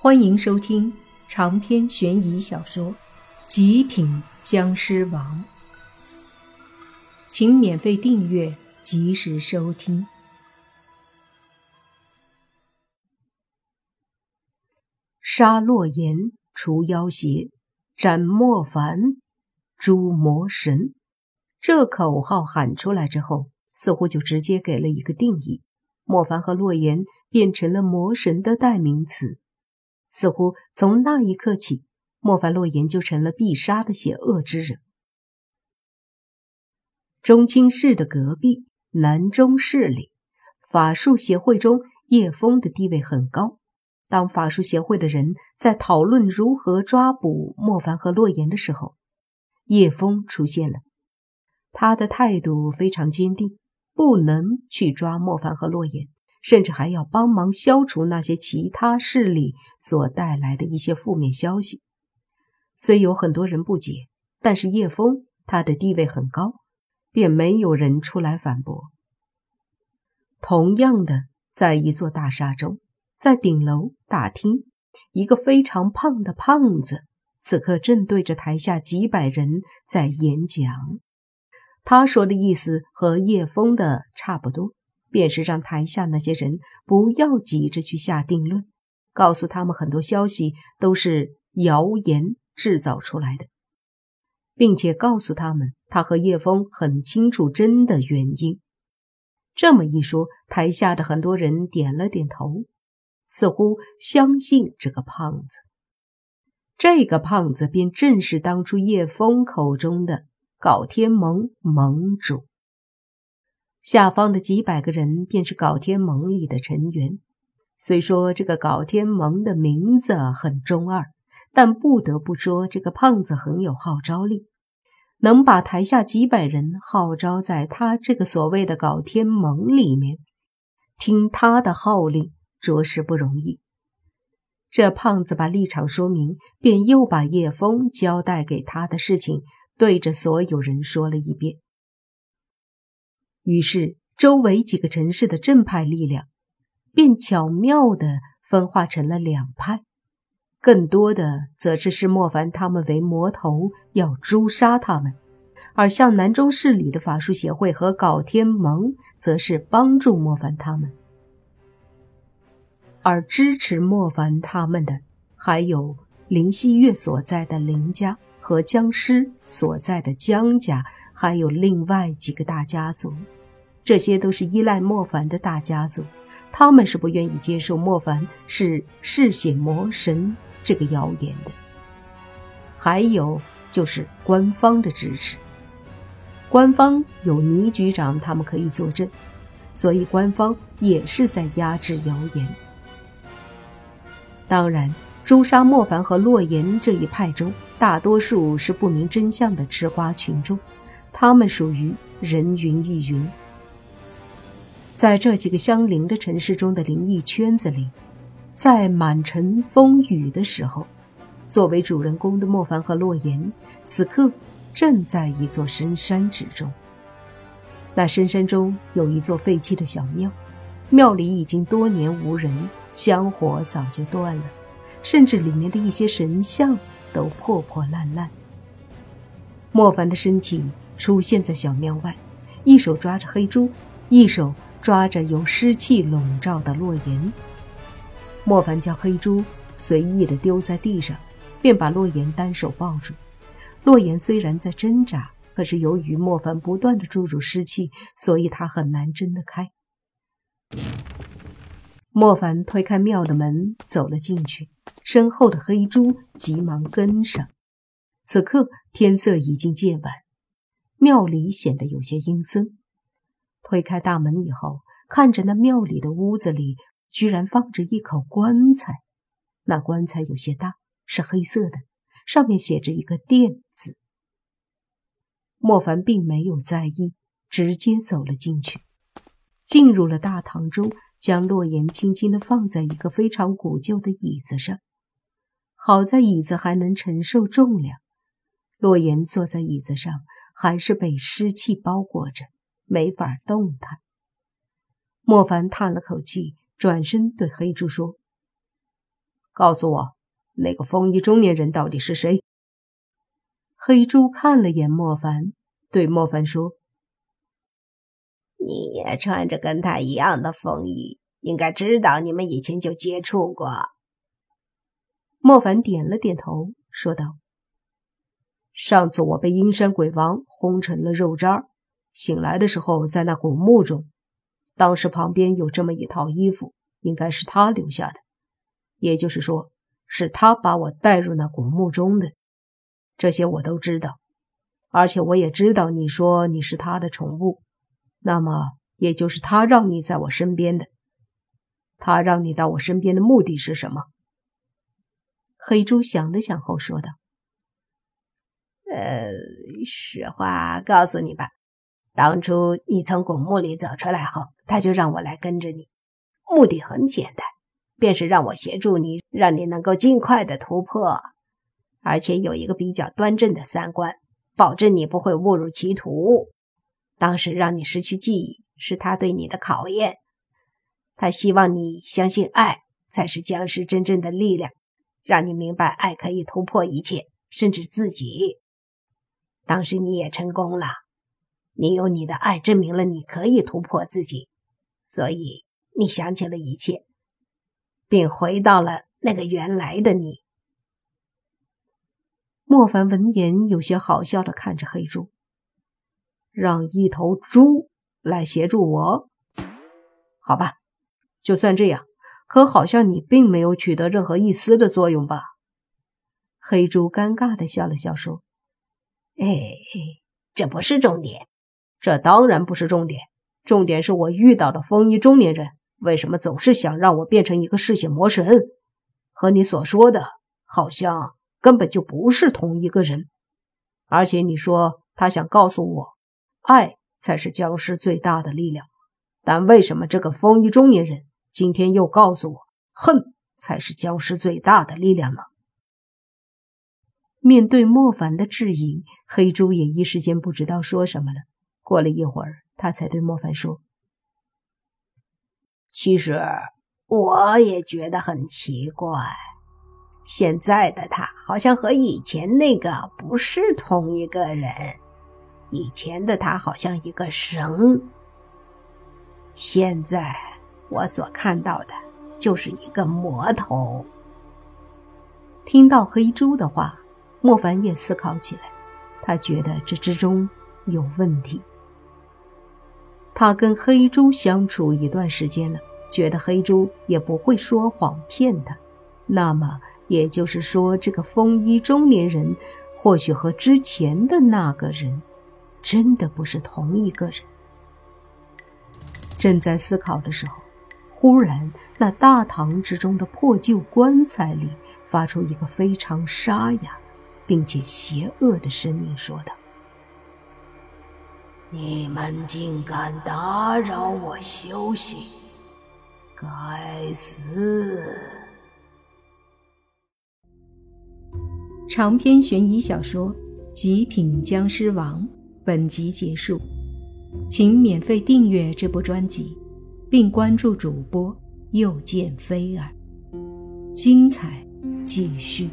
欢迎收听长篇悬疑小说《极品僵尸王》，请免费订阅，及时收听。杀洛言，除妖邪，斩莫凡，诛魔神。这口号喊出来之后，似乎就直接给了一个定义：莫凡和洛言变成了魔神的代名词。似乎从那一刻起，莫凡洛言就成了必杀的邪恶之人。中清市的隔壁南中市里，法术协会中叶枫的地位很高。当法术协会的人在讨论如何抓捕莫凡和洛言的时候，叶枫出现了。他的态度非常坚定，不能去抓莫凡和洛言。甚至还要帮忙消除那些其他势力所带来的一些负面消息。虽有很多人不解，但是叶枫他的地位很高，便没有人出来反驳。同样的，在一座大厦中，在顶楼大厅，一个非常胖的胖子，此刻正对着台下几百人在演讲。他说的意思和叶枫的差不多。便是让台下那些人不要急着去下定论，告诉他们很多消息都是谣言制造出来的，并且告诉他们他和叶枫很清楚真的原因。这么一说，台下的很多人点了点头，似乎相信这个胖子。这个胖子便正是当初叶枫口中的搞天盟盟主。下方的几百个人便是搞天盟里的成员。虽说这个搞天盟的名字很中二，但不得不说，这个胖子很有号召力，能把台下几百人号召在他这个所谓的搞天盟里面，听他的号令，着实不容易。这胖子把立场说明，便又把叶枫交代给他的事情，对着所有人说了一遍。于是，周围几个城市的正派力量便巧妙地分化成了两派，更多的则是视莫凡他们为魔头，要诛杀他们；而像南中市里的法术协会和搞天盟，则是帮助莫凡他们。而支持莫凡他们的，还有林希月所在的林家和僵尸所在的江家，还有另外几个大家族。这些都是依赖莫凡的大家族，他们是不愿意接受莫凡是嗜血魔神这个谣言的。还有就是官方的支持，官方有倪局长，他们可以作证，所以官方也是在压制谣言。当然，诛杀莫凡和洛言这一派中，大多数是不明真相的吃瓜群众，他们属于人云亦云。在这几个相邻的城市中的灵异圈子里，在满城风雨的时候，作为主人公的莫凡和洛言，此刻正在一座深山之中。那深山中有一座废弃的小庙，庙里已经多年无人，香火早就断了，甚至里面的一些神像都破破烂烂。莫凡的身体出现在小庙外，一手抓着黑猪，一手。抓着由湿气笼罩的洛言，莫凡将黑猪随意的丢在地上，便把洛言单手抱住。洛言虽然在挣扎，可是由于莫凡不断的注入湿气，所以他很难挣得开。莫凡推开庙的门，走了进去，身后的黑猪急忙跟上。此刻天色已经渐晚，庙里显得有些阴森。推开大门以后，看着那庙里的屋子里居然放着一口棺材，那棺材有些大，是黑色的，上面写着一个“殿”字。莫凡并没有在意，直接走了进去，进入了大堂中，将洛言轻轻地放在一个非常古旧的椅子上。好在椅子还能承受重量，洛言坐在椅子上，还是被湿气包裹着。没法动弹。莫凡叹了口气，转身对黑猪说：“告诉我，那个风衣中年人到底是谁？黑猪看了眼莫凡，对莫凡说：“你也穿着跟他一样的风衣，应该知道你们以前就接触过。”莫凡点了点头，说道：“上次我被阴山鬼王轰成了肉渣，醒来的时候在那古墓中，当时旁边有这么一套衣服，应该是他留下的。也就是说，是他把我带入那古墓中的。这些我都知道，而且我也知道你说你是他的宠物，那么也就是他让你在我身边的。他让你到我身边的目的是什么？”黑猪想了想后说道：“呃，实话告诉你吧，当初你从古墓里走出来后，他就让我来跟着你，目的很简单，便是让我协助你，让你能够尽快的突破，而且有一个比较端正的三观，保证你不会误入歧途。当时让你失去记忆，是他对你的考验，他希望你相信爱才是僵尸真正的力量。”让你明白，爱可以突破一切，甚至自己。当时你也成功了，你用你的爱证明了你可以突破自己，所以你想起了一切，并回到了那个原来的你。莫凡闻言，有些好笑的看着黑猪，让一头猪来协助我，好吧，就算这样。可好像你并没有取得任何一丝的作用吧？黑猪尴尬的笑了笑说：“哎，这不是重点，这当然不是重点。重点是我遇到的风衣中年人为什么总是想让我变成一个嗜血魔神？和你所说的，好像根本就不是同一个人。而且你说他想告诉我，爱才是僵尸最大的力量，但为什么这个风衣中年人？”今天又告诉我，恨才是僵尸最大的力量呢。面对莫凡的质疑，黑猪也一时间不知道说什么了。过了一会儿，他才对莫凡说：“其实我也觉得很奇怪，现在的他好像和以前那个不是同一个人。以前的他好像一个神，现在……”我所看到的就是一个魔头。听到黑猪的话，莫凡也思考起来，他觉得这之中有问题。他跟黑猪相处一段时间了，觉得黑猪也不会说谎骗他。那么也就是说，这个风衣中年人或许和之前的那个人真的不是同一个人。正在思考的时候。忽然，那大堂之中的破旧棺材里发出一个非常沙哑，并且邪恶的声音，说道：“你们竟敢打扰我休息！该死！”长篇悬疑小说《极品僵尸王》本集结束，请免费订阅这部专辑。并关注主播，又见菲儿，精彩继续。